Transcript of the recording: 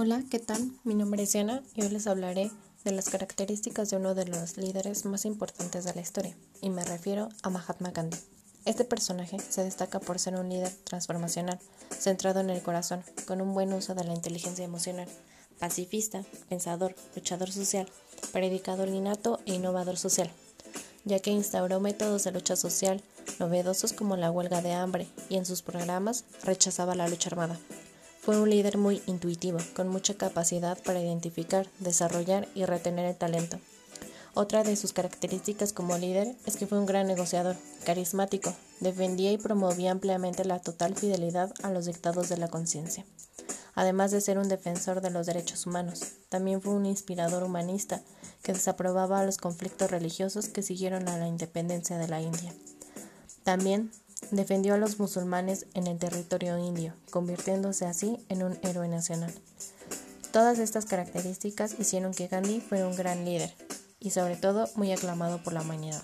Hola, ¿qué tal? Mi nombre es Diana y hoy les hablaré de las características de uno de los líderes más importantes de la historia, y me refiero a Mahatma Gandhi. Este personaje se destaca por ser un líder transformacional, centrado en el corazón, con un buen uso de la inteligencia emocional, pacifista, pensador, luchador social, predicador innato e innovador social, ya que instauró métodos de lucha social novedosos como la huelga de hambre y en sus programas rechazaba la lucha armada. Fue un líder muy intuitivo, con mucha capacidad para identificar, desarrollar y retener el talento. Otra de sus características como líder es que fue un gran negociador, carismático, defendía y promovía ampliamente la total fidelidad a los dictados de la conciencia. Además de ser un defensor de los derechos humanos, también fue un inspirador humanista que desaprobaba los conflictos religiosos que siguieron a la independencia de la India. También Defendió a los musulmanes en el territorio indio, convirtiéndose así en un héroe nacional. Todas estas características hicieron que Gandhi fuera un gran líder y sobre todo muy aclamado por la humanidad.